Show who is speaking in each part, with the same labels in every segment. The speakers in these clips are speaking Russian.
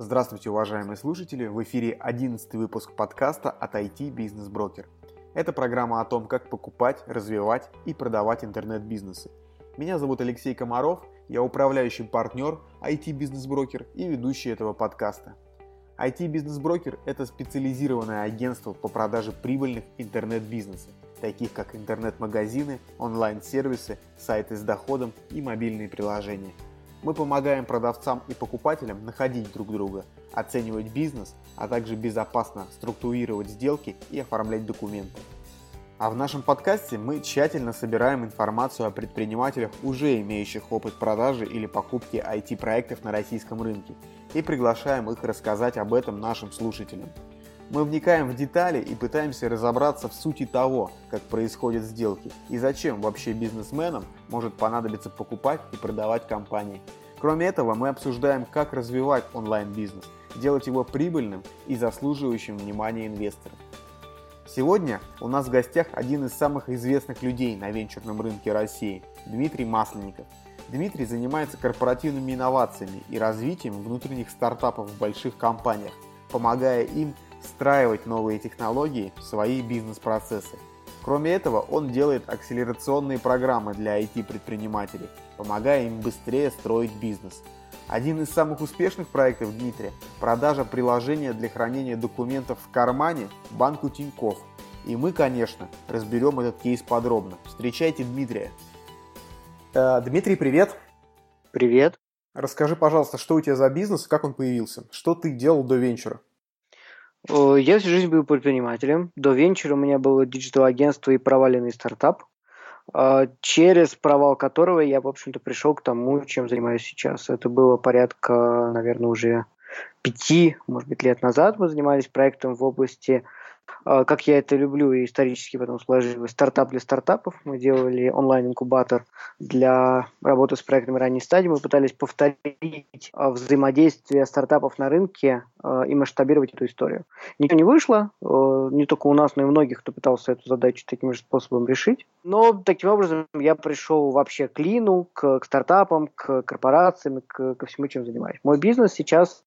Speaker 1: Здравствуйте, уважаемые слушатели! В эфире 11 выпуск подкаста от IT Бизнес Брокер. Это программа о том, как покупать, развивать и продавать интернет-бизнесы. Меня зовут Алексей Комаров, я управляющий партнер IT Бизнес Брокер и ведущий этого подкаста. IT Бизнес Брокер – это специализированное агентство по продаже прибыльных интернет-бизнесов, таких как интернет-магазины, онлайн-сервисы, сайты с доходом и мобильные приложения – мы помогаем продавцам и покупателям находить друг друга, оценивать бизнес, а также безопасно структурировать сделки и оформлять документы. А в нашем подкасте мы тщательно собираем информацию о предпринимателях, уже имеющих опыт продажи или покупки IT-проектов на российском рынке, и приглашаем их рассказать об этом нашим слушателям. Мы вникаем в детали и пытаемся разобраться в сути того, как происходят сделки и зачем вообще бизнесменам может понадобиться покупать и продавать компании. Кроме этого, мы обсуждаем, как развивать онлайн-бизнес, делать его прибыльным и заслуживающим внимания инвесторов. Сегодня у нас в гостях один из самых известных людей на венчурном рынке России – Дмитрий Масленников. Дмитрий занимается корпоративными инновациями и развитием внутренних стартапов в больших компаниях, помогая им встраивать новые технологии в свои бизнес-процессы. Кроме этого, он делает акселерационные программы для IT-предпринимателей, помогая им быстрее строить бизнес. Один из самых успешных проектов Дмитрия – продажа приложения для хранения документов в кармане банку Тинькофф. И мы, конечно, разберем этот кейс подробно. Встречайте Дмитрия. Э, Дмитрий, привет.
Speaker 2: Привет.
Speaker 1: Расскажи, пожалуйста, что у тебя за бизнес как он появился? Что ты делал до венчура?
Speaker 2: Я всю жизнь был предпринимателем. До венчура у меня было digital-агентство и проваленный стартап, а, через провал которого я, в общем-то, пришел к тому, чем занимаюсь сейчас. Это было порядка, наверное, уже пяти, может быть, лет назад. Мы занимались проектом в области как я это люблю, и исторически потом сложилось, стартап для стартапов. Мы делали онлайн-инкубатор для работы с проектами ранней стадии. Мы пытались повторить а, взаимодействие стартапов на рынке а, и масштабировать эту историю. Ничего не вышло, не только у нас, но и у многих, кто пытался эту задачу таким же способом решить. Но таким образом я пришел вообще к лину, к, к стартапам, к корпорациям, к, ко всему, чем занимаюсь. Мой бизнес сейчас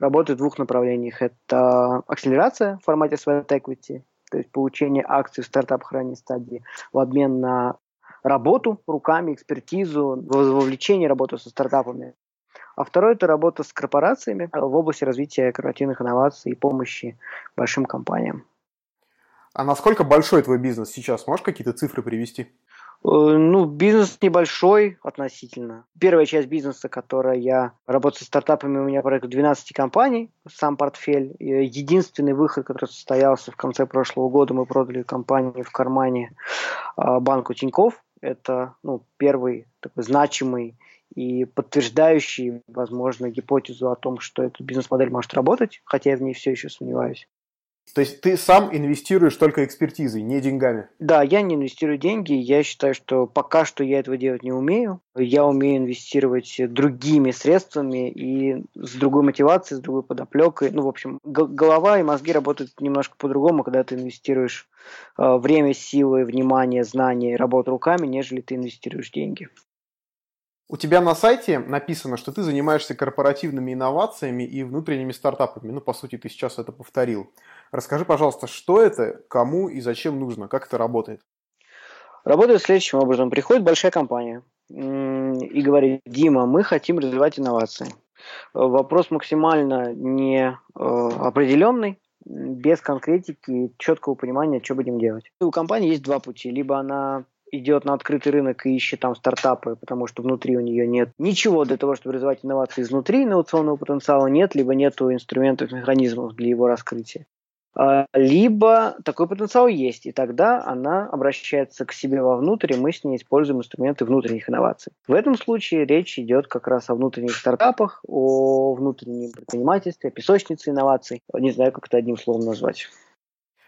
Speaker 2: работает в двух направлениях. Это акселерация в формате sweat equity, то есть получение акций в стартапах ранней стадии в обмен на работу руками, экспертизу, вовлечение работы со стартапами. А второе – это работа с корпорациями в области развития корпоративных инноваций и помощи большим компаниям.
Speaker 1: А насколько большой твой бизнес сейчас? Можешь какие-то цифры привести?
Speaker 2: Э, ну, бизнес небольшой относительно. Первая часть бизнеса, которая я работаю с стартапами, у меня порядка 12 компаний, сам портфель. Единственный выход, который состоялся в конце прошлого года, мы продали компанию в кармане а, банку Тиньков. Это ну, первый такой значимый и подтверждающий, возможно, гипотезу о том, что эта бизнес-модель может работать, хотя я в ней все еще сомневаюсь.
Speaker 1: То есть ты сам инвестируешь только экспертизой, не деньгами?
Speaker 2: Да, я не инвестирую деньги. Я считаю, что пока что я этого делать не умею. Я умею инвестировать другими средствами и с другой мотивацией, с другой подоплекой. Ну, в общем, голова и мозги работают немножко по-другому, когда ты инвестируешь э, время, силы, внимание, знания и работу руками, нежели ты инвестируешь деньги.
Speaker 1: У тебя на сайте написано, что ты занимаешься корпоративными инновациями и внутренними стартапами. Ну, по сути, ты сейчас это повторил. Расскажи, пожалуйста, что это, кому и зачем нужно, как это работает?
Speaker 2: Работает следующим образом. Приходит большая компания и говорит, Дима, мы хотим развивать инновации. Вопрос максимально не э, определенный, без конкретики, четкого понимания, что будем делать. У компании есть два пути. Либо она идет на открытый рынок и ищет там стартапы, потому что внутри у нее нет ничего для того, чтобы развивать инновации изнутри, инновационного потенциала нет, либо нет инструментов, механизмов для его раскрытия. А, либо такой потенциал есть, и тогда она обращается к себе вовнутрь, и мы с ней используем инструменты внутренних инноваций. В этом случае речь идет как раз о внутренних стартапах, о внутреннем предпринимательстве, о песочнице инноваций. Не знаю, как это одним словом назвать.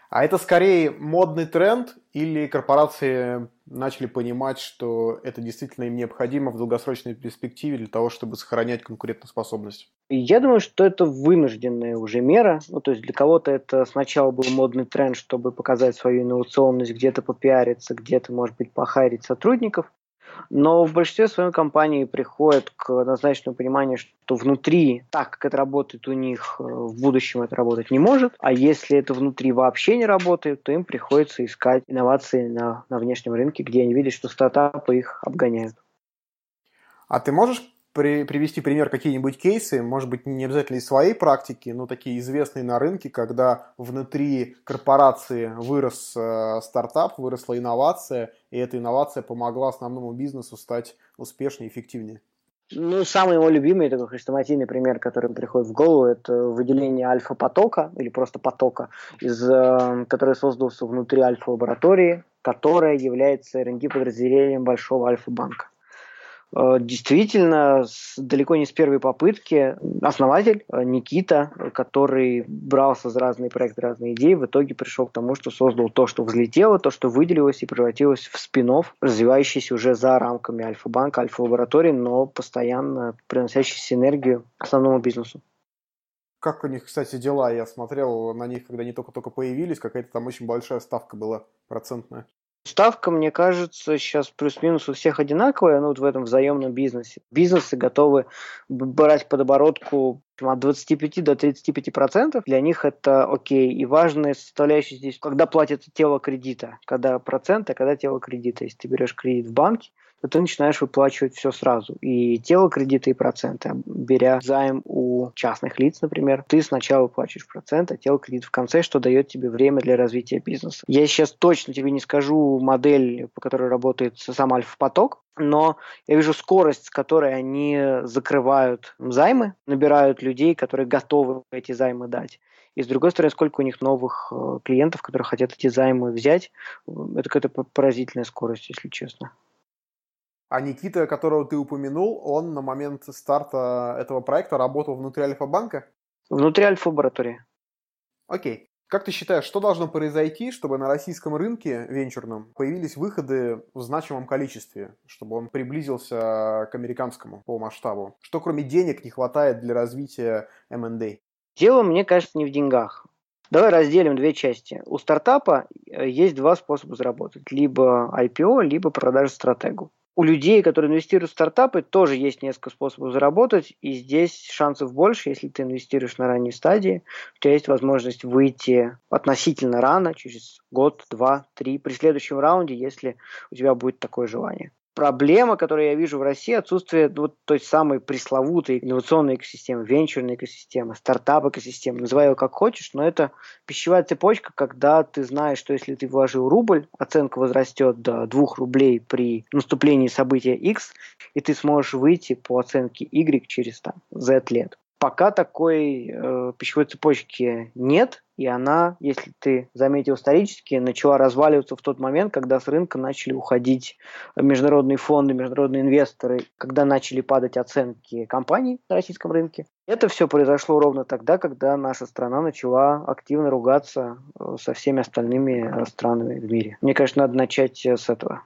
Speaker 1: А это скорее модный тренд или корпорации начали понимать, что это действительно им необходимо в долгосрочной перспективе для того, чтобы сохранять конкурентоспособность?
Speaker 2: Я думаю, что это вынужденная уже мера. Ну, то есть для кого-то это сначала был модный тренд, чтобы показать свою инновационность, где-то попиариться, где-то, может быть, похайрить сотрудников. Но в большинстве своей компании приходят к однозначному пониманию, что внутри, так как это работает у них, э, в будущем это работать не может, а если это внутри вообще не работает, то им приходится искать инновации на, на внешнем рынке, где они видят, что стартапы их обгоняют.
Speaker 1: А ты можешь при, привести пример какие-нибудь кейсы, может быть, не обязательно из своей практики, но такие известные на рынке, когда внутри корпорации вырос э, стартап, выросла инновация, и эта инновация помогла основному бизнесу стать успешнее и эффективнее?
Speaker 2: Ну, самый мой любимый, такой хрестоматийный пример, который приходит в голову, это выделение альфа-потока, или просто потока, из, э, который создался внутри альфа-лаборатории, которая является R&D подразделением большого альфа-банка. Э, действительно, далеко не с первой попытки основатель э, Никита, который брался за разные проекты, разные идеи, в итоге пришел к тому, что создал то, что взлетело, то, что выделилось и превратилось в спин развивающийся уже за рамками Альфа-банка, Альфа-лаборатории, но постоянно приносящий энергию основному бизнесу.
Speaker 1: Как у них, кстати, дела? Я смотрел на них, когда они только-только появились, какая-то там очень большая ставка была процентная.
Speaker 2: Ставка, мне кажется, сейчас плюс-минус у всех одинаковая, ну, вот в этом взаимном бизнесе. Бизнесы готовы брать под оборотку от 25 до 35 процентов. Для них это окей. И важная составляющая здесь, когда платит тело кредита, когда процент, а когда тело кредита. Если ты берешь кредит в банке, то ты начинаешь выплачивать все сразу. И тело кредита, и проценты. Беря займ у частных лиц, например, ты сначала выплачиваешь процент, а тело кредита в конце, что дает тебе время для развития бизнеса. Я сейчас точно тебе не скажу модель, по которой работает сам Альфа-поток, но я вижу скорость, с которой они закрывают займы, набирают людей, которые готовы эти займы дать. И с другой стороны, сколько у них новых э, клиентов, которые хотят эти займы взять. Это какая-то поразительная скорость, если честно.
Speaker 1: А Никита, которого ты упомянул, он на момент старта этого проекта работал внутри Альфа-банка?
Speaker 2: Внутри Альфа-лаборатории.
Speaker 1: Окей. Как ты считаешь, что должно произойти, чтобы на российском рынке венчурном появились выходы в значимом количестве, чтобы он приблизился к американскому по масштабу? Что кроме денег не хватает для развития M&A?
Speaker 2: Дело, мне кажется, не в деньгах. Давай разделим две части. У стартапа э, есть два способа заработать. Либо IPO, либо продажа стратегу у людей, которые инвестируют в стартапы, тоже есть несколько способов заработать, и здесь шансов больше, если ты инвестируешь на ранней стадии, у тебя есть возможность выйти относительно рано, через год, два, три, при следующем раунде, если у тебя будет такое желание проблема, которую я вижу в России, отсутствие вот той самой пресловутой инновационной экосистемы, венчурной экосистемы, стартап-экосистемы, называй ее как хочешь, но это пищевая цепочка, когда ты знаешь, что если ты вложил рубль, оценка возрастет до 2 рублей при наступлении события X, и ты сможешь выйти по оценке Y через там, Z лет. Пока такой э, пищевой цепочки нет, и она, если ты заметил исторически, начала разваливаться в тот момент, когда с рынка начали уходить международные фонды, международные инвесторы, когда начали падать оценки компаний на российском рынке. Это все произошло ровно тогда, когда наша страна начала активно ругаться э, со всеми остальными э, странами в мире. Мне кажется, надо начать э, с этого.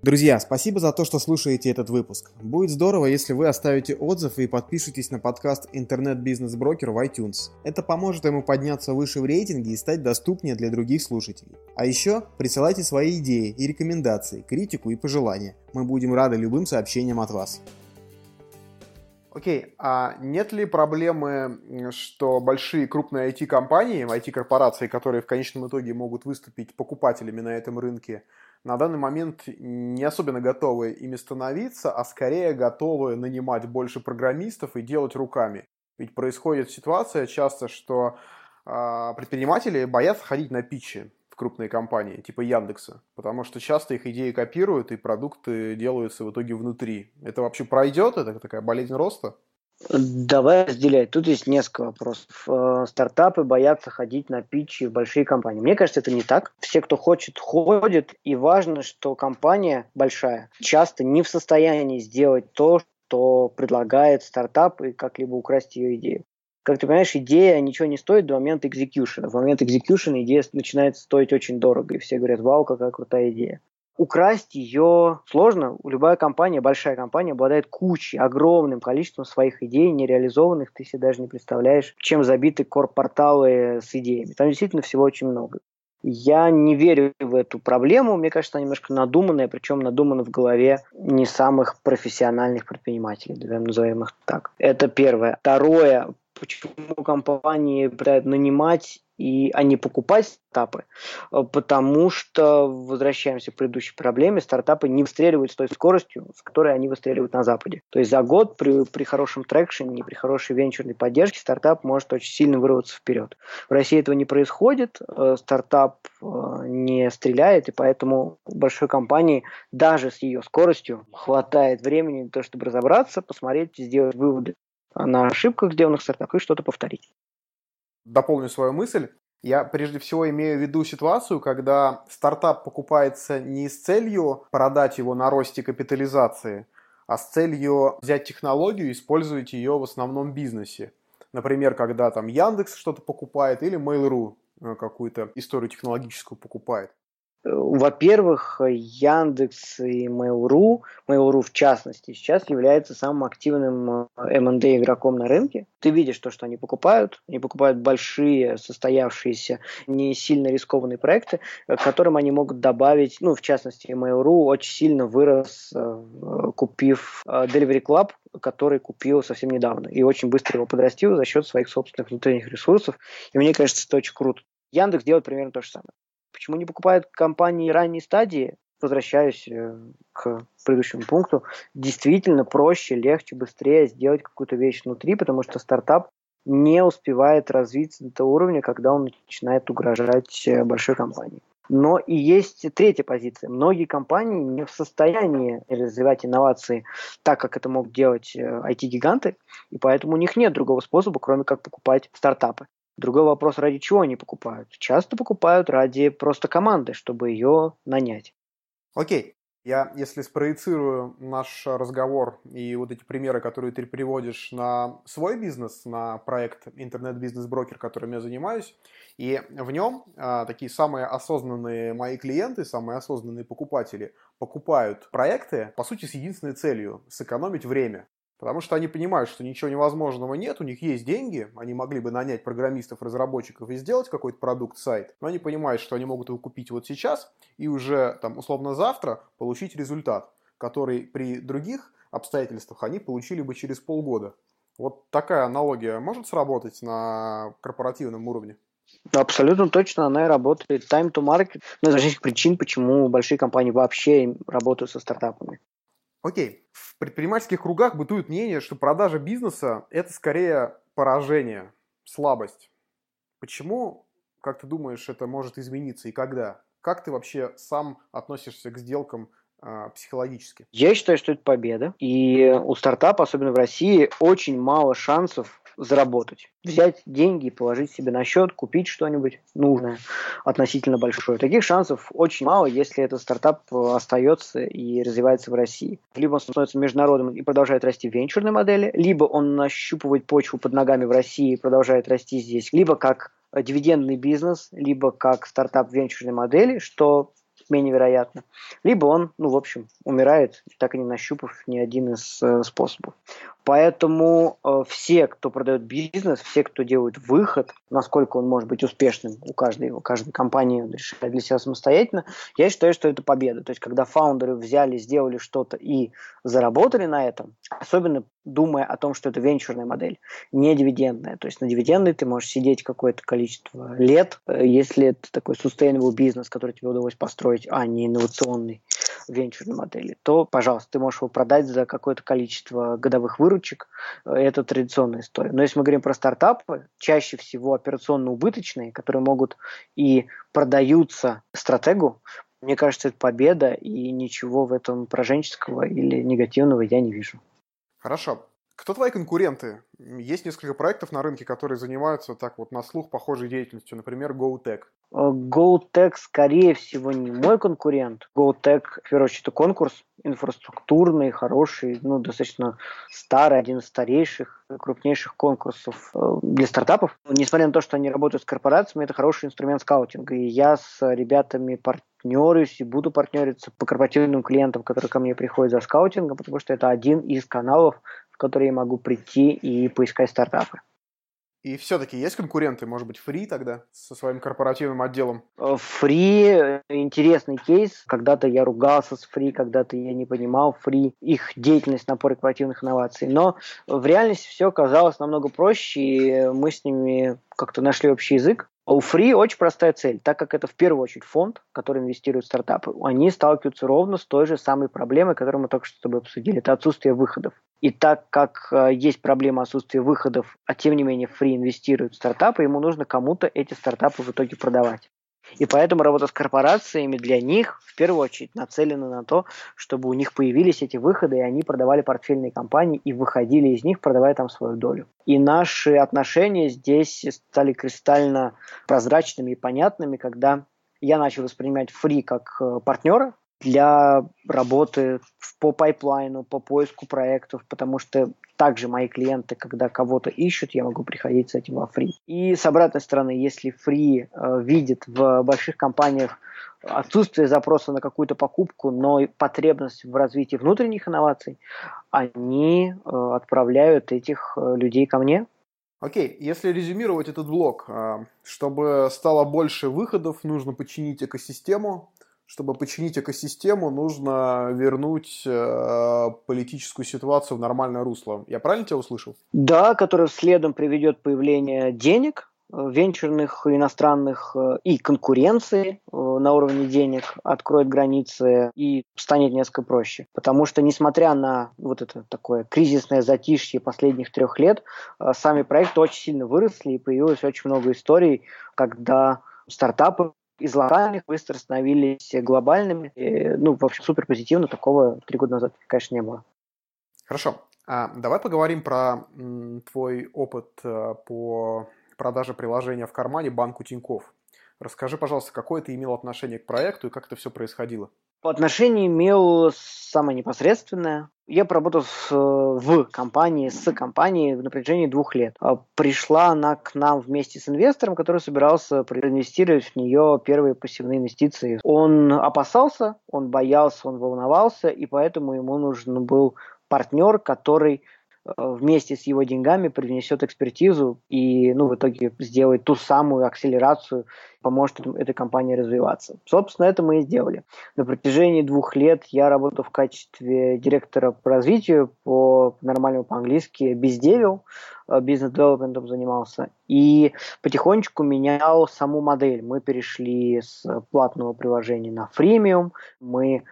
Speaker 1: Друзья, спасибо за то, что слушаете этот выпуск. Будет здорово, если вы оставите отзыв и подпишитесь на подкаст «Интернет-бизнес-брокер» в iTunes. Это поможет ему подняться выше в рейтинге и стать доступнее для других слушателей. А еще присылайте свои идеи и рекомендации, критику и пожелания. Мы будем рады любым сообщениям от вас. Окей, а нет ли проблемы, что большие крупные IT-компании, IT-корпорации, которые в конечном итоге могут выступить покупателями на этом рынке, на данный момент не особенно готовы ими становиться, а скорее готовы нанимать больше программистов и делать руками. Ведь происходит ситуация часто, что э, предприниматели боятся ходить на питчи в крупные компании, типа Яндекса, потому что часто их идеи копируют и продукты делаются в итоге внутри. Это вообще пройдет? Это такая болезнь роста?
Speaker 2: Давай разделять. Тут есть несколько вопросов. Э, стартапы боятся ходить на питчи в большие компании. Мне кажется, это не так. Все, кто хочет, ходят. И важно, что компания большая часто не в состоянии сделать то, что предлагает стартап и как-либо украсть ее идею. Как ты понимаешь, идея ничего не стоит до момента экзекьюшена. В момент экзекьюшена идея начинает стоить очень дорого. И все говорят, вау, какая крутая идея украсть ее сложно. Любая компания, большая компания, обладает кучей, огромным количеством своих идей, нереализованных. Ты себе даже не представляешь, чем забиты корпорталы с идеями. Там действительно всего очень много. Я не верю в эту проблему. Мне кажется, она немножко надуманная, причем надумана в голове не самых профессиональных предпринимателей, назовем их так. Это первое. Второе, почему компании пытаются нанимать и, а не покупать стартапы, э, потому что, возвращаемся к предыдущей проблеме, стартапы не выстреливают с той скоростью, с которой они выстреливают на Западе. То есть за год при, при хорошем трекшене, при хорошей венчурной поддержке стартап может очень сильно вырваться вперед. В России этого не происходит, э, стартап э, не стреляет, и поэтому большой компании даже с ее скоростью хватает времени на то, чтобы разобраться, посмотреть, сделать выводы на ошибках, сделанных стартапах, и что-то повторить
Speaker 1: дополню свою мысль. Я прежде всего имею в виду ситуацию, когда стартап покупается не с целью продать его на росте капитализации, а с целью взять технологию и использовать ее в основном бизнесе. Например, когда там Яндекс что-то покупает или Mail.ru э, какую-то историю технологическую покупает.
Speaker 2: Во-первых, Яндекс и Mail.ru, Mail.ru в частности, сейчас является самым активным M&A э, игроком на рынке. Ты видишь то, что они покупают. Они покупают большие, состоявшиеся, не сильно рискованные проекты, э, к которым они могут добавить, ну, в частности, Mail.ru очень сильно вырос, э, купив Delivery Club, который купил совсем недавно, и очень быстро его подрастил за счет своих собственных внутренних ресурсов. И мне кажется, это очень круто. Яндекс делает примерно то же самое. Почему не покупают компании ранней стадии? Возвращаюсь э, к предыдущему пункту. Действительно проще, легче, быстрее сделать какую-то вещь внутри, потому что стартап не успевает развиться до того уровня, когда он начинает угрожать э, большой компании. Но и есть третья позиция. Многие компании не в состоянии развивать инновации так, как это могут делать IT-гиганты, э, и поэтому у них нет другого способа, кроме как покупать стартапы. Другой вопрос, ради чего они покупают. Часто покупают ради просто команды, чтобы ее нанять.
Speaker 1: Окей. Я, если спроецирую наш разговор и вот эти примеры, которые ты приводишь на свой бизнес, на проект интернет-бизнес-брокер, которым я занимаюсь, и в нем а, такие самые осознанные мои клиенты, самые осознанные покупатели покупают проекты, по сути, с единственной целью – сэкономить время. Потому что они понимают, что ничего невозможного нет, у них есть деньги, они могли бы нанять программистов, разработчиков и сделать какой-то продукт, сайт, но они понимают, что они могут его купить вот сейчас и уже там условно завтра получить результат, который при других обстоятельствах они получили бы через полгода. Вот такая аналогия может сработать на корпоративном уровне?
Speaker 2: Абсолютно точно она и работает. Time to market – ну, из причин, почему большие компании вообще работают со стартапами.
Speaker 1: Окей. В предпринимательских кругах бытует мнение, что продажа бизнеса – это скорее поражение, слабость. Почему, как ты думаешь, это может измениться и когда? Как ты вообще сам относишься к сделкам э, психологически?
Speaker 2: Я считаю, что это победа. И у стартапа, особенно в России, очень мало шансов заработать. Взять деньги положить себе на счет, купить что-нибудь нужное, относительно большое. Таких шансов очень мало, если этот стартап остается и развивается в России. Либо он становится международным и продолжает расти в венчурной модели, либо он нащупывает почву под ногами в России и продолжает расти здесь, либо как дивидендный бизнес, либо как стартап венчурной модели, что менее вероятно. Либо он, ну, в общем, умирает, так и не нащупав ни один из э, способов. Поэтому э, все, кто продает бизнес, все, кто делает выход, насколько он может быть успешным у каждой, у каждой компании решает для себя самостоятельно, я считаю, что это победа. То есть, когда фаундеры взяли, сделали что-то и заработали на этом, особенно думая о том, что это венчурная модель, не дивидендная. То есть на дивидендной ты можешь сидеть какое-то количество лет, э, если это такой sustainable бизнес, который тебе удалось построить, а не инновационный венчурной модели, то, пожалуйста, ты можешь его продать за какое-то количество годовых выручек. Это традиционная история. Но если мы говорим про стартапы, чаще всего операционно убыточные, которые могут и продаются стратегу, мне кажется, это победа, и ничего в этом пораженческого или негативного я не вижу.
Speaker 1: Хорошо. Кто твои конкуренты? Есть несколько проектов на рынке, которые занимаются так вот на слух похожей деятельностью, например, GoTech.
Speaker 2: Э, GoTech, скорее всего, не мой конкурент. GoTech, в первую очередь, это конкурс инфраструктурный, хороший, ну, достаточно старый, один из старейших, крупнейших конкурсов э, для стартапов. Несмотря на то, что они работают с корпорациями, это хороший инструмент скаутинга. И я с ребятами партнерюсь и буду партнериться по корпоративным клиентам, которые ко мне приходят за скаутингом, потому что это один из каналов, в который я могу прийти и поискать стартапы.
Speaker 1: И все-таки есть конкуренты, может быть, Free тогда со своим корпоративным отделом?
Speaker 2: Free э, – интересный кейс. Когда-то я ругался с Free, когда-то я не понимал Free, их деятельность на поле корпоративных инноваций. Но в реальности все оказалось намного проще, и мы с ними как-то нашли общий язык. У Free очень простая цель, так как это в первую очередь фонд, который инвестирует в стартапы, они сталкиваются ровно с той же самой проблемой, которую мы только что с тобой обсудили, это отсутствие выходов. И так как э, есть проблема отсутствия выходов, а тем не менее Free инвестирует в стартапы, ему нужно кому-то эти стартапы в итоге продавать. И поэтому работа с корпорациями для них в первую очередь нацелена на то, чтобы у них появились эти выходы, и они продавали портфельные компании и выходили из них, продавая там свою долю. И наши отношения здесь стали кристально прозрачными и понятными, когда я начал воспринимать фри как э, партнера, для работы по пайплайну, по поиску проектов, потому что также мои клиенты, когда кого-то ищут, я могу приходить с этим во фри. И с обратной стороны, если фри э, видит в больших компаниях отсутствие запроса на какую-то покупку, но потребность в развитии внутренних инноваций, они э, отправляют этих э, людей ко мне.
Speaker 1: Окей, если резюмировать этот блок, э, чтобы стало больше выходов, нужно починить экосистему, чтобы починить экосистему, нужно вернуть э, политическую ситуацию в нормальное русло. Я правильно тебя услышал?
Speaker 2: Да, которое следом приведет появление денег, э, венчурных, иностранных э, и конкуренции э, на уровне денег откроет границы и станет несколько проще. Потому что, несмотря на вот это такое кризисное затишье последних трех лет, сами проекты очень сильно выросли и появилось очень много историй, когда стартапы из локальных быстро становились глобальными. И, ну, в общем, супер позитивно. Такого три года назад, конечно, не было.
Speaker 1: Хорошо. А, давай поговорим про м, твой опыт а, по продаже приложения в кармане банку Тиньков. Расскажи, пожалуйста, какое ты имел отношение к проекту и как это все происходило?
Speaker 2: По отношению имел самое непосредственное. Я поработал в, в компании, с компанией в напряжении двух лет. А пришла она к нам вместе с инвестором, который собирался проинвестировать в нее первые пассивные инвестиции. Он опасался, он боялся, он волновался, и поэтому ему нужен был партнер, который Э, вместе с его деньгами принесет экспертизу и ну, в итоге сделает ту самую акселерацию, поможет этой компании развиваться. Собственно, это мы и сделали. На протяжении двух лет я работал в качестве директора по развитию, по нормальному по-английски бездевил, э, бизнес-девелопментом занимался, и потихонечку менял саму модель. Мы перешли с платного приложения на фримиум, мы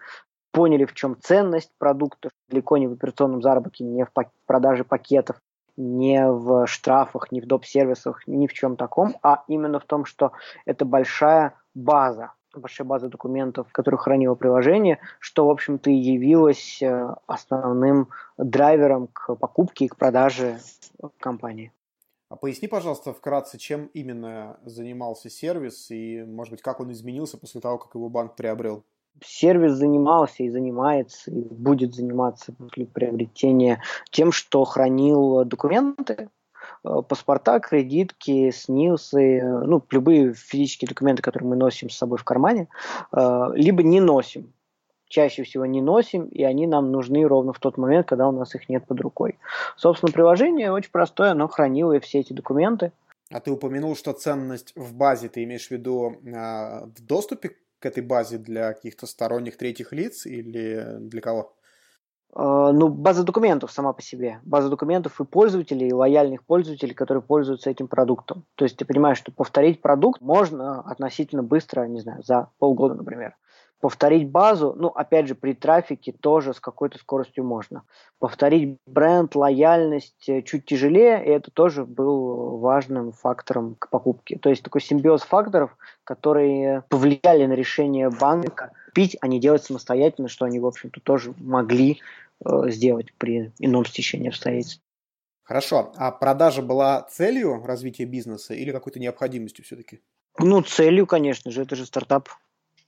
Speaker 2: поняли, в чем ценность продуктов, далеко не в операционном заработке, не в продаже пакетов, не в штрафах, не в доп-сервисах, ни в чем таком, а именно в том, что это большая база, большая база документов, которую хранило приложение, что, в общем-то, и явилось э, основным драйвером к покупке и к продаже компании.
Speaker 1: А поясни, пожалуйста, вкратце, чем именно занимался сервис и, может быть, как он изменился после того, как его банк приобрел?
Speaker 2: Сервис занимался и занимается, и будет заниматься после приобретения тем, что хранил документы, э, паспорта, кредитки, СНИЛСы, ну, любые физические документы, которые мы носим с собой в кармане, э, либо не носим. Чаще всего не носим, и они нам нужны ровно в тот момент, когда у нас их нет под рукой. Собственно, приложение очень простое, оно хранило все эти документы.
Speaker 1: А ты упомянул, что ценность в базе, ты имеешь в виду э, в доступе к этой базе для каких-то сторонних третьих лиц или для кого?
Speaker 2: А, ну, база документов сама по себе. База документов и пользователей, и лояльных пользователей, которые пользуются этим продуктом. То есть ты понимаешь, что повторить продукт можно относительно быстро, не знаю, за полгода, например. Повторить базу, ну, опять же, при трафике тоже с какой-то скоростью можно. Повторить бренд, лояльность э, чуть тяжелее, и это тоже был важным фактором к покупке. То есть такой симбиоз факторов, которые повлияли на решение банка пить, а не делать самостоятельно, что они, в общем-то, тоже могли э, сделать при ином стечении обстоятельств.
Speaker 1: Хорошо. А продажа была целью развития бизнеса или какой-то необходимостью все-таки?
Speaker 2: Ну, целью, конечно же, это же стартап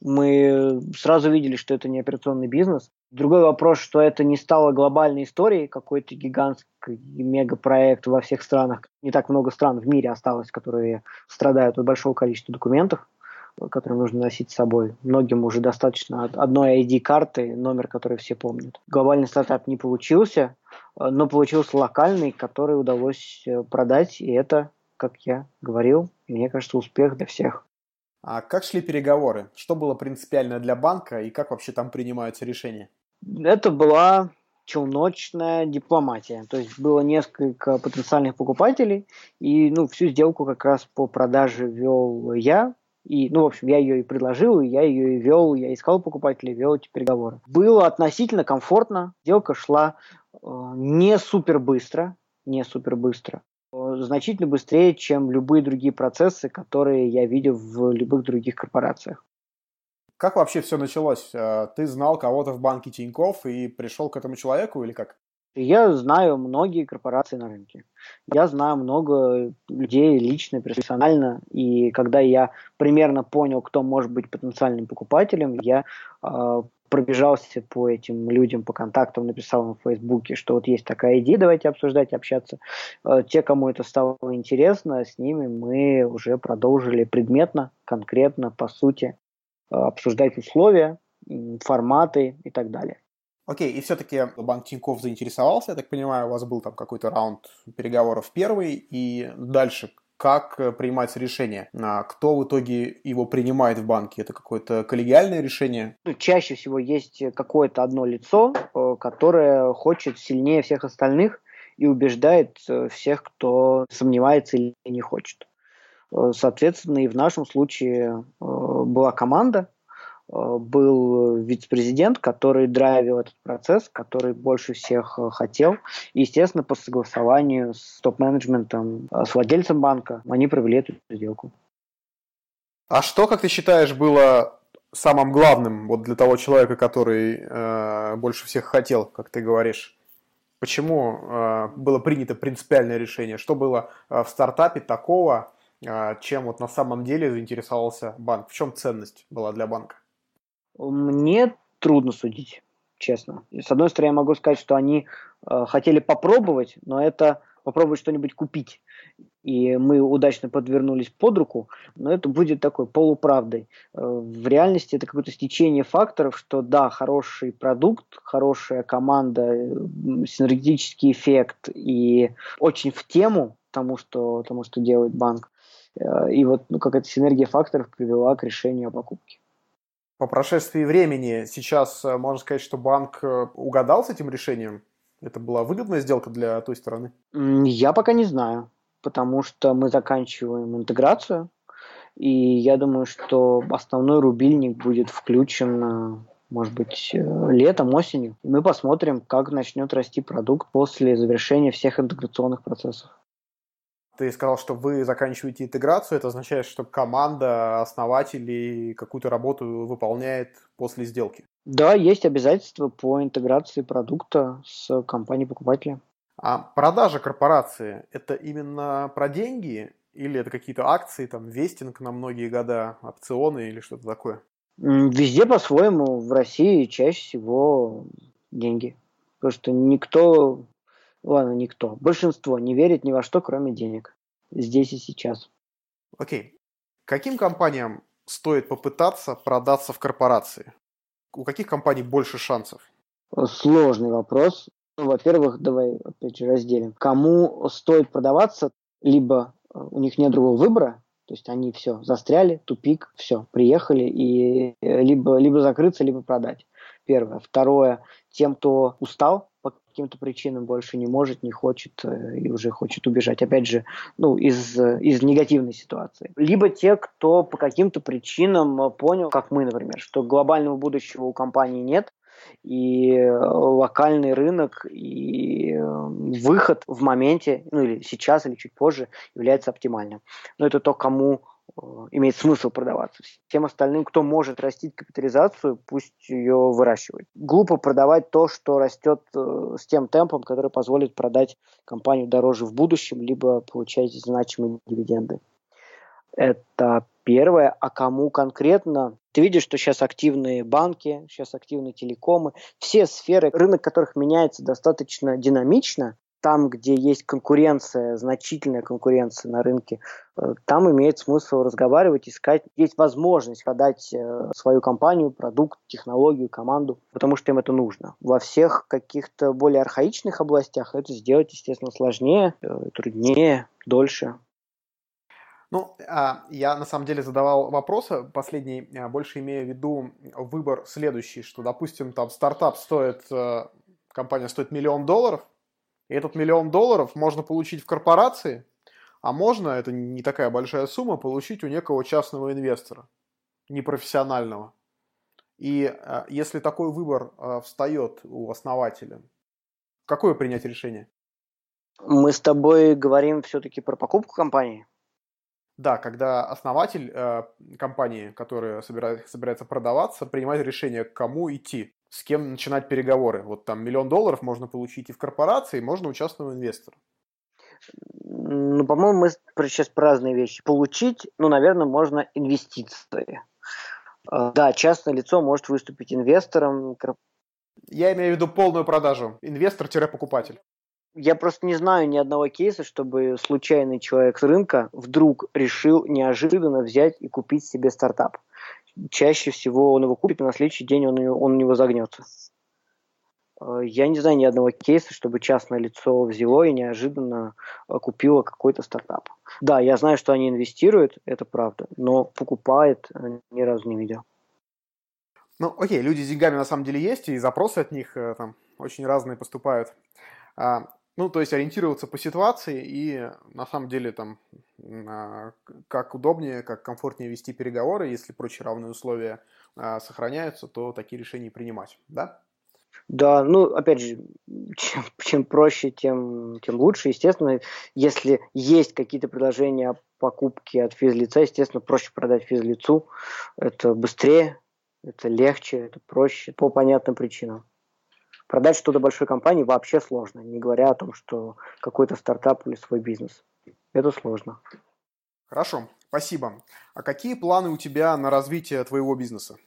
Speaker 2: мы сразу видели, что это не операционный бизнес. Другой вопрос, что это не стало глобальной историей, какой-то гигантский мегапроект во всех странах. Не так много стран в мире осталось, которые страдают от большого количества документов, которые нужно носить с собой. Многим уже достаточно одной ID-карты, номер, который все помнят. Глобальный стартап не получился, но получился локальный, который удалось продать, и это как я говорил, мне кажется, успех для всех.
Speaker 1: А как шли переговоры? Что было принципиально для банка и как вообще там принимаются решения?
Speaker 2: Это была челночная дипломатия. То есть было несколько потенциальных покупателей, и ну, всю сделку как раз по продаже вел я. И, ну, в общем, я ее и предложил, и я ее и вел, я искал покупателей, вел эти переговоры. Было относительно комфортно, сделка шла э, не супер быстро, не супер быстро, значительно быстрее, чем любые другие процессы, которые я видел в любых других корпорациях.
Speaker 1: Как вообще все началось? Э, ты знал кого-то в банке Тиньков и пришел к этому человеку или как?
Speaker 2: Я знаю многие корпорации на рынке. Я знаю много людей лично, персонально. И когда я примерно понял, кто может быть потенциальным покупателем, я э, пробежался по этим людям, по контактам, написал им в Фейсбуке, что вот есть такая идея, давайте обсуждать, общаться. Э, те, кому это стало интересно, с ними мы уже продолжили предметно, конкретно, по сути, э, обсуждать условия, форматы и так далее.
Speaker 1: Окей, и все-таки банк Тинькофф заинтересовался, я так понимаю, у вас был там какой-то раунд переговоров первый, и дальше как э, принимается решение, а кто в итоге его принимает в банке, это какое-то коллегиальное решение?
Speaker 2: Ну, чаще всего есть какое-то одно лицо, э, которое хочет сильнее всех остальных и убеждает э, всех, кто сомневается или не хочет. Соответственно, и в нашем случае была команда, был вице-президент, который драйвил этот процесс, который больше всех э, хотел. И, естественно, по согласованию с топ-менеджментом, э, с владельцем банка, они провели эту сделку.
Speaker 1: А что, как ты считаешь, было самым главным вот для того человека, который э, больше всех хотел, как ты говоришь? Почему э, было принято принципиальное решение? Что было э, в стартапе такого, э, чем вот на самом деле заинтересовался банк? В чем ценность была для банка?
Speaker 2: Мне трудно судить, честно. С одной стороны, я могу сказать, что они э, хотели попробовать, но это попробовать что-нибудь купить. И мы удачно подвернулись под руку, но это будет такой полуправдой. Э, в реальности это какое-то стечение факторов, что да, хороший продукт, хорошая команда, синергетический эффект и очень в тему тому, что, тому, что делает банк. Э, и вот ну, какая-то синергия факторов привела к решению о покупке.
Speaker 1: По прошествии времени сейчас э, можно сказать, что банк э, угадал с этим решением? Это была выгодная сделка для той стороны?
Speaker 2: Я пока не знаю, потому что мы заканчиваем интеграцию, и я думаю, что основной рубильник будет включен, э, может быть, летом, осенью. И мы посмотрим, как начнет расти продукт после завершения всех интеграционных процессов.
Speaker 1: Ты сказал, что вы заканчиваете интеграцию. Это означает, что команда основателей какую-то работу выполняет после сделки?
Speaker 2: Да, есть обязательства по интеграции продукта с компанией покупателя.
Speaker 1: А продажа корпорации – это именно про деньги или это какие-то акции, там, вестинг на многие года, опционы или что-то такое?
Speaker 2: Везде по-своему. В России чаще всего деньги. Потому что никто ладно, никто, большинство не верит ни во что, кроме денег. Здесь и сейчас.
Speaker 1: Окей. Каким компаниям стоит попытаться продаться в корпорации? У каких компаний больше шансов?
Speaker 2: Сложный вопрос. Ну, во-первых, давай опять же разделим. Кому стоит продаваться, либо э, у них нет другого выбора, то есть они все застряли, тупик, все, приехали и э, либо, либо закрыться, либо продать. Первое. Второе, тем, кто устал, по каким-то причинам больше не может, не хочет э, и уже хочет убежать. Опять же, ну, из, из негативной ситуации. Либо те, кто по каким-то причинам понял, как мы, например, что глобального будущего у компании нет, и локальный рынок, и э, выход в моменте, ну или сейчас, или чуть позже, является оптимальным. Но это то, кому Э, имеет смысл продаваться. Всем остальным, кто может растить капитализацию, пусть ее выращивает. Глупо продавать то, что растет э, с тем темпом, который позволит продать компанию дороже в будущем, либо получать значимые дивиденды. Это первое. А кому конкретно? Ты видишь, что сейчас активные банки, сейчас активные телекомы, все сферы, рынок которых меняется достаточно динамично, там, где есть конкуренция, значительная конкуренция на рынке, э, там имеет смысл разговаривать, искать. Есть возможность продать э, свою компанию, продукт, технологию, команду, потому что им это нужно. Во всех каких-то более архаичных областях это сделать, естественно, сложнее, э, труднее, дольше.
Speaker 1: Ну, а, я на самом деле задавал вопросы последний, а, больше имея в виду выбор следующий, что, допустим, там стартап стоит, компания стоит миллион долларов, и этот миллион долларов можно получить в корпорации, а можно, это не такая большая сумма, получить у некого частного инвестора, непрофессионального. И а, если такой выбор встает у основателя, какое принять решение?
Speaker 2: Мы с тобой говорим все-таки про покупку компании?
Speaker 1: Да, когда основатель э, компании, которая собирает, собирается продаваться, принимает решение, к кому идти, с кем начинать переговоры. Вот там миллион долларов можно получить и в корпорации, можно у частного инвестора.
Speaker 2: Ну, по-моему, мы сейчас про разные вещи. Получить, ну, наверное, можно инвестиции. Э, да, частное лицо может выступить инвестором.
Speaker 1: Я имею в виду полную продажу. Инвестор-покупатель.
Speaker 2: Я просто не знаю ни одного кейса, чтобы случайный человек с рынка вдруг решил неожиданно взять и купить себе стартап. Чаще всего он его купит, и на следующий день он, он у него загнется. Э, я не знаю ни одного кейса, чтобы частное лицо взяло и неожиданно э, купило какой-то стартап. Да, я знаю, что они инвестируют, это правда, но покупает э, ни разу не видел.
Speaker 1: Ну, окей, люди с деньгами на самом деле есть, и запросы от них там очень разные поступают. А, ну, то есть ориентироваться по ситуации и на самом деле там а, как удобнее, как комфортнее вести переговоры, если прочие равные условия а, сохраняются, то такие решения принимать, да?
Speaker 2: Да, ну, опять же, чем, чем проще, тем, тем лучше. Естественно, если есть какие-то предложения о покупке от физлица, естественно, проще продать физлицу. Это быстрее, это легче, это проще, по понятным причинам. Продать что-то большой компании вообще сложно, не говоря о том, что какой-то стартап или свой бизнес. Это сложно.
Speaker 1: Хорошо, спасибо. А какие планы у тебя на развитие твоего бизнеса?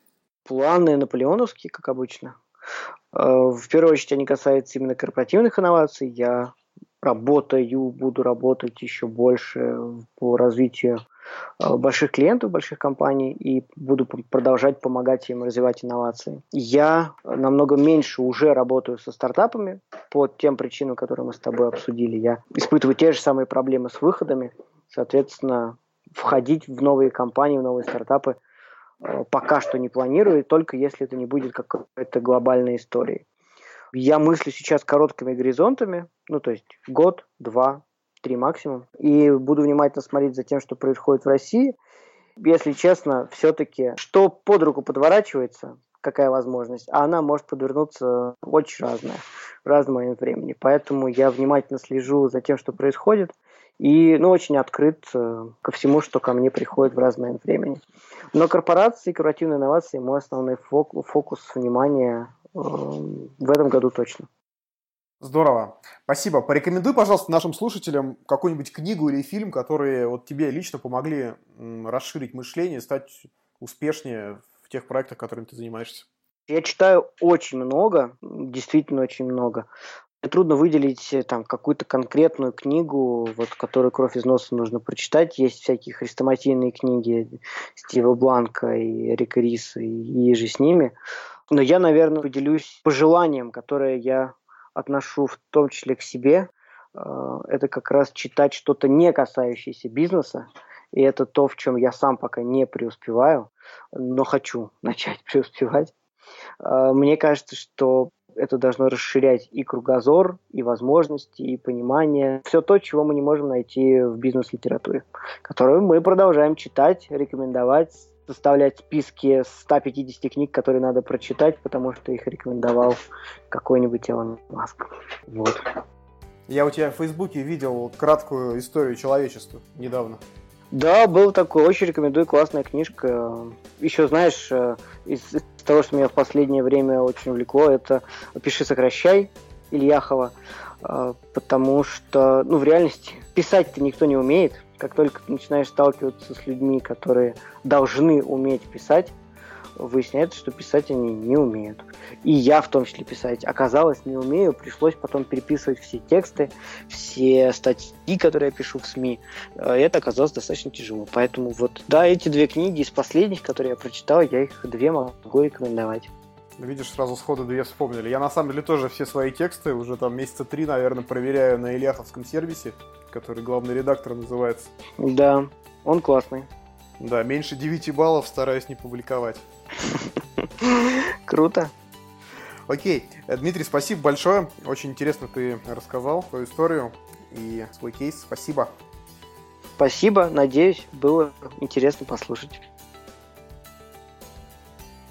Speaker 2: Планы наполеоновские, как обычно. Э, в первую очередь они касаются именно корпоративных инноваций. Я работаю, буду работать еще больше по развитию больших клиентов, больших компаний и буду продолжать помогать им развивать инновации. Я намного меньше уже работаю со стартапами по тем причинам, которые мы с тобой обсудили. Я испытываю те же самые проблемы с выходами, соответственно, входить в новые компании, в новые стартапы э, пока что не планирую, только если это не будет какой-то глобальной историей. Я мыслю сейчас короткими горизонтами, ну то есть год, два, три максимум. И буду внимательно смотреть за тем, что происходит в России. Если честно, все-таки, что под руку подворачивается, какая возможность, а она может подвернуться очень разная в разный момент времени. Поэтому я внимательно слежу за тем, что происходит, и ну, очень открыт э, ко всему, что ко мне приходит в разный момент времени. Но корпорации, корпоративные инновации – мой основной фокус, фокус внимания э, в этом году точно.
Speaker 1: Здорово. Спасибо. Порекомендуй, пожалуйста, нашим слушателям какую-нибудь книгу или фильм, которые вот тебе лично помогли расширить мышление, стать успешнее в тех проектах, которыми ты занимаешься.
Speaker 2: Я читаю очень много, действительно очень много. Трудно выделить э, там какую-то конкретную книгу, вот, которую кровь из носа нужно прочитать. Есть всякие хрестоматийные книги Стива Бланка и Рика Риса и, и же с ними. Но я, наверное, поделюсь пожеланием, которое я отношу в том числе к себе, э, это как раз читать что-то не касающееся бизнеса, и это то, в чем я сам пока не преуспеваю, но хочу начать преуспевать. Э, мне кажется, что это должно расширять и кругозор, и возможности, и понимание. Все то, чего мы не можем найти в бизнес-литературе, которую мы продолжаем читать, рекомендовать, составлять списки 150 книг, которые надо прочитать, потому что их рекомендовал какой-нибудь Илон Маск. Вот.
Speaker 1: Я у тебя в Фейсбуке видел краткую историю человечества недавно.
Speaker 2: Да, был такой, очень рекомендую, классная книжка. Еще, знаешь, э, из, из того, что меня в последнее время очень увлекло, это «Пиши, сокращай» Ильяхова, э, потому что, ну, в реальности писать-то никто не умеет, как только ты начинаешь сталкиваться с людьми, которые должны уметь писать, выясняется, что писать они не умеют. И я в том числе писать оказалось не умею, пришлось потом переписывать все тексты, все статьи, которые я пишу в СМИ. Э, это оказалось достаточно тяжело. Поэтому вот, да, эти две книги из последних, которые я прочитал, я их две могу рекомендовать.
Speaker 1: Видишь, сразу сходу две вспомнили. Я на самом деле тоже все свои тексты уже там месяца три, наверное, проверяю на Ильяховском сервисе который главный редактор называется.
Speaker 2: Да. Он классный.
Speaker 1: Да, меньше 9 баллов стараюсь не публиковать.
Speaker 2: Круто.
Speaker 1: Окей. Э, Дмитрий, спасибо большое. Очень интересно ты рассказал свою историю и свой кейс. Спасибо.
Speaker 2: Спасибо. Надеюсь, было интересно послушать.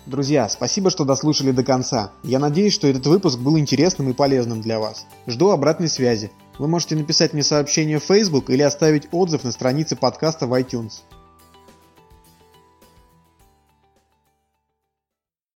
Speaker 1: Друзья, спасибо, что дослушали до конца. Я надеюсь, что этот выпуск был интересным и полезным для вас. Жду обратной связи. Вы можете написать мне сообщение в Facebook или оставить отзыв на странице подкаста в iTunes.